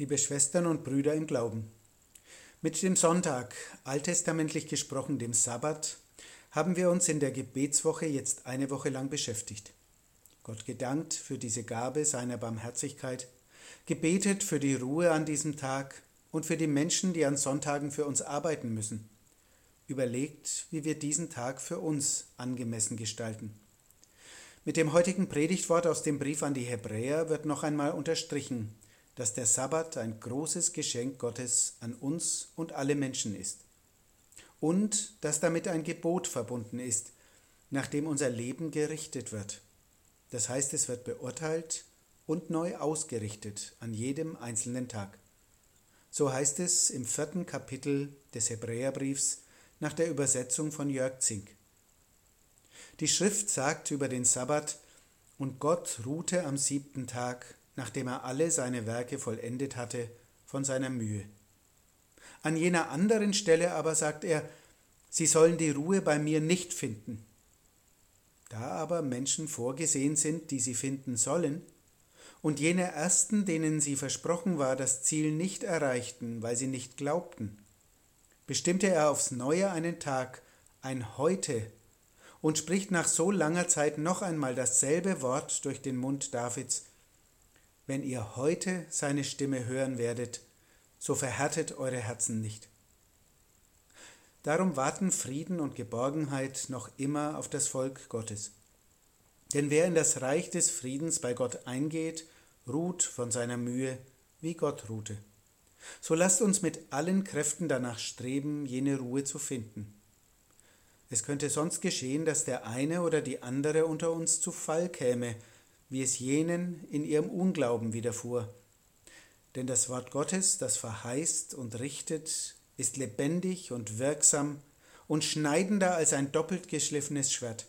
Liebe Schwestern und Brüder im Glauben, mit dem Sonntag, alttestamentlich gesprochen dem Sabbat, haben wir uns in der Gebetswoche jetzt eine Woche lang beschäftigt. Gott gedankt für diese Gabe seiner Barmherzigkeit, gebetet für die Ruhe an diesem Tag und für die Menschen, die an Sonntagen für uns arbeiten müssen. Überlegt, wie wir diesen Tag für uns angemessen gestalten. Mit dem heutigen Predigtwort aus dem Brief an die Hebräer wird noch einmal unterstrichen, dass der Sabbat ein großes Geschenk Gottes an uns und alle Menschen ist. Und dass damit ein Gebot verbunden ist, nach dem unser Leben gerichtet wird. Das heißt, es wird beurteilt und neu ausgerichtet an jedem einzelnen Tag. So heißt es im vierten Kapitel des Hebräerbriefs nach der Übersetzung von Jörg Zink. Die Schrift sagt über den Sabbat, und Gott ruhte am siebten Tag nachdem er alle seine Werke vollendet hatte, von seiner Mühe. An jener anderen Stelle aber sagt er, sie sollen die Ruhe bei mir nicht finden. Da aber Menschen vorgesehen sind, die sie finden sollen, und jene ersten, denen sie versprochen war, das Ziel nicht erreichten, weil sie nicht glaubten, bestimmte er aufs neue einen Tag, ein Heute, und spricht nach so langer Zeit noch einmal dasselbe Wort durch den Mund Davids, wenn ihr heute seine Stimme hören werdet, so verhärtet eure Herzen nicht. Darum warten Frieden und Geborgenheit noch immer auf das Volk Gottes. Denn wer in das Reich des Friedens bei Gott eingeht, ruht von seiner Mühe, wie Gott ruhte. So lasst uns mit allen Kräften danach streben, jene Ruhe zu finden. Es könnte sonst geschehen, dass der eine oder die andere unter uns zu Fall käme, wie es jenen in ihrem Unglauben widerfuhr. Denn das Wort Gottes, das verheißt und richtet, ist lebendig und wirksam und schneidender als ein doppelt geschliffenes Schwert.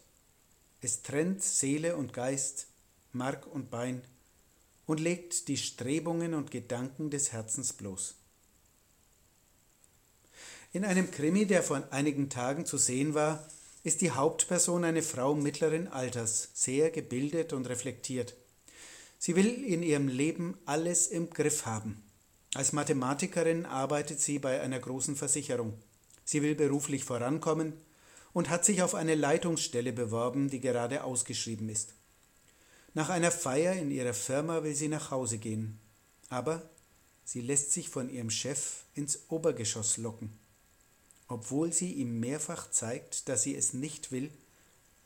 Es trennt Seele und Geist, Mark und Bein und legt die Strebungen und Gedanken des Herzens bloß. In einem Krimi, der vor einigen Tagen zu sehen war, ist die Hauptperson eine Frau mittleren Alters, sehr gebildet und reflektiert. Sie will in ihrem Leben alles im Griff haben. Als Mathematikerin arbeitet sie bei einer großen Versicherung. Sie will beruflich vorankommen und hat sich auf eine Leitungsstelle beworben, die gerade ausgeschrieben ist. Nach einer Feier in ihrer Firma will sie nach Hause gehen, aber sie lässt sich von ihrem Chef ins Obergeschoss locken. Obwohl sie ihm mehrfach zeigt, dass sie es nicht will,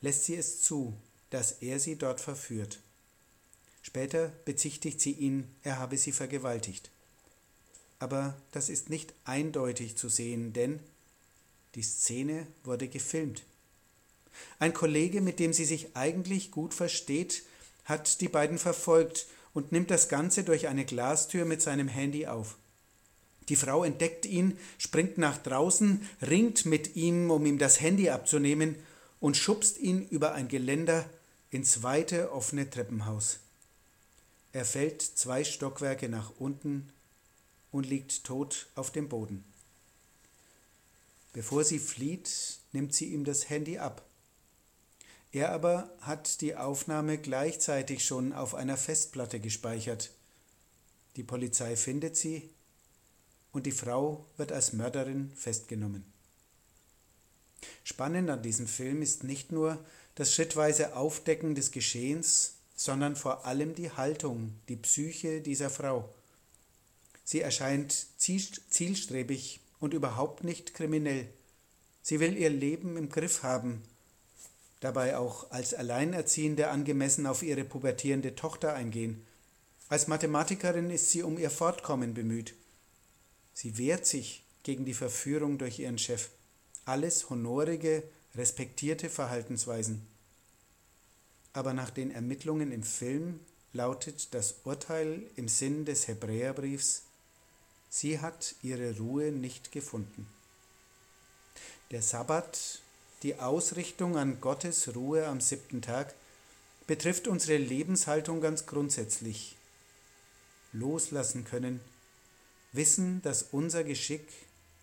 lässt sie es zu, dass er sie dort verführt. Später bezichtigt sie ihn, er habe sie vergewaltigt. Aber das ist nicht eindeutig zu sehen, denn die Szene wurde gefilmt. Ein Kollege, mit dem sie sich eigentlich gut versteht, hat die beiden verfolgt und nimmt das Ganze durch eine Glastür mit seinem Handy auf. Die Frau entdeckt ihn, springt nach draußen, ringt mit ihm, um ihm das Handy abzunehmen und schubst ihn über ein Geländer ins weite offene Treppenhaus. Er fällt zwei Stockwerke nach unten und liegt tot auf dem Boden. Bevor sie flieht, nimmt sie ihm das Handy ab. Er aber hat die Aufnahme gleichzeitig schon auf einer Festplatte gespeichert. Die Polizei findet sie und die Frau wird als Mörderin festgenommen. Spannend an diesem Film ist nicht nur das schrittweise Aufdecken des Geschehens, sondern vor allem die Haltung, die Psyche dieser Frau. Sie erscheint zielstrebig und überhaupt nicht kriminell. Sie will ihr Leben im Griff haben, dabei auch als Alleinerziehende angemessen auf ihre pubertierende Tochter eingehen. Als Mathematikerin ist sie um ihr Fortkommen bemüht. Sie wehrt sich gegen die Verführung durch ihren Chef. Alles honorige, respektierte Verhaltensweisen. Aber nach den Ermittlungen im Film lautet das Urteil im Sinn des Hebräerbriefs, sie hat ihre Ruhe nicht gefunden. Der Sabbat, die Ausrichtung an Gottes Ruhe am siebten Tag, betrifft unsere Lebenshaltung ganz grundsätzlich. Loslassen können, wissen, dass unser Geschick,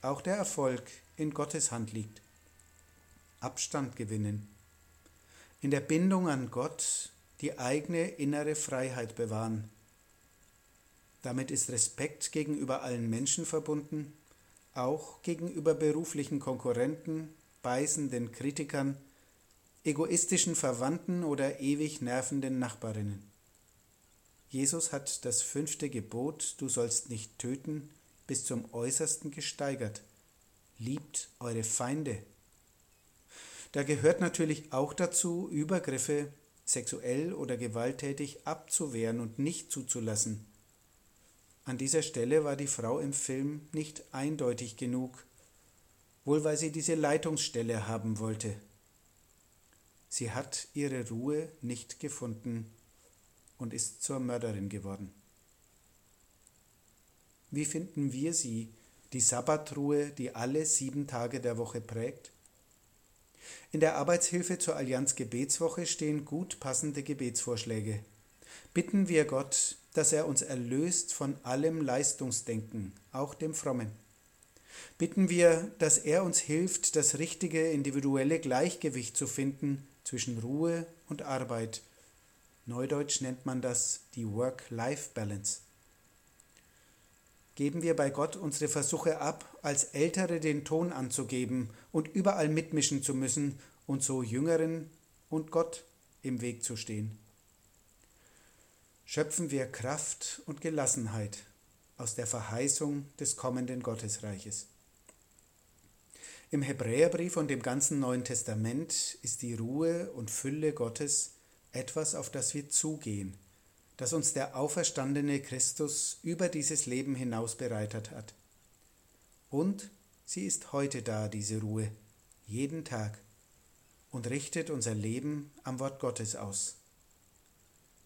auch der Erfolg, in Gottes Hand liegt. Abstand gewinnen. In der Bindung an Gott die eigene innere Freiheit bewahren. Damit ist Respekt gegenüber allen Menschen verbunden, auch gegenüber beruflichen Konkurrenten, beißenden Kritikern, egoistischen Verwandten oder ewig nervenden Nachbarinnen. Jesus hat das fünfte Gebot, du sollst nicht töten, bis zum äußersten gesteigert. Liebt eure Feinde. Da gehört natürlich auch dazu, Übergriffe sexuell oder gewalttätig abzuwehren und nicht zuzulassen. An dieser Stelle war die Frau im Film nicht eindeutig genug, wohl weil sie diese Leitungsstelle haben wollte. Sie hat ihre Ruhe nicht gefunden und ist zur Mörderin geworden. Wie finden wir sie, die Sabbatruhe, die alle sieben Tage der Woche prägt? In der Arbeitshilfe zur Allianz Gebetswoche stehen gut passende Gebetsvorschläge. Bitten wir Gott, dass er uns erlöst von allem Leistungsdenken, auch dem Frommen. Bitten wir, dass er uns hilft, das richtige individuelle Gleichgewicht zu finden zwischen Ruhe und Arbeit. Neudeutsch nennt man das die Work-Life-Balance. Geben wir bei Gott unsere Versuche ab, als Ältere den Ton anzugeben und überall mitmischen zu müssen und so Jüngeren und Gott im Weg zu stehen. Schöpfen wir Kraft und Gelassenheit aus der Verheißung des kommenden Gottesreiches. Im Hebräerbrief und dem ganzen Neuen Testament ist die Ruhe und Fülle Gottes etwas, auf das wir zugehen, das uns der auferstandene Christus über dieses Leben hinaus bereitet hat. Und sie ist heute da, diese Ruhe, jeden Tag, und richtet unser Leben am Wort Gottes aus.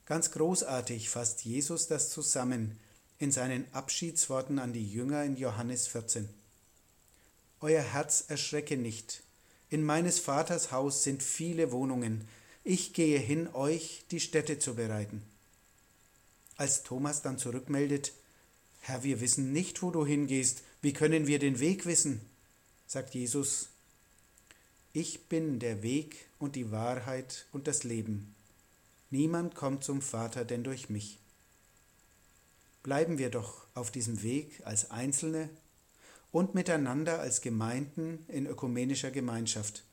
Ganz großartig fasst Jesus das zusammen in seinen Abschiedsworten an die Jünger in Johannes 14. Euer Herz erschrecke nicht. In meines Vaters Haus sind viele Wohnungen. Ich gehe hin, euch die Stätte zu bereiten. Als Thomas dann zurückmeldet, Herr, wir wissen nicht, wo du hingehst, wie können wir den Weg wissen? sagt Jesus, ich bin der Weg und die Wahrheit und das Leben. Niemand kommt zum Vater denn durch mich. Bleiben wir doch auf diesem Weg als Einzelne und miteinander als Gemeinden in ökumenischer Gemeinschaft.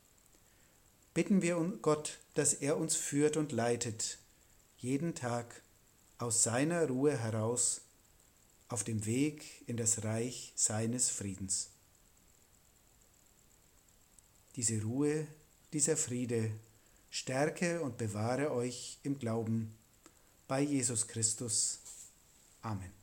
Bitten wir Gott, dass er uns führt und leitet, jeden Tag aus seiner Ruhe heraus auf dem Weg in das Reich seines Friedens. Diese Ruhe, dieser Friede stärke und bewahre euch im Glauben bei Jesus Christus. Amen.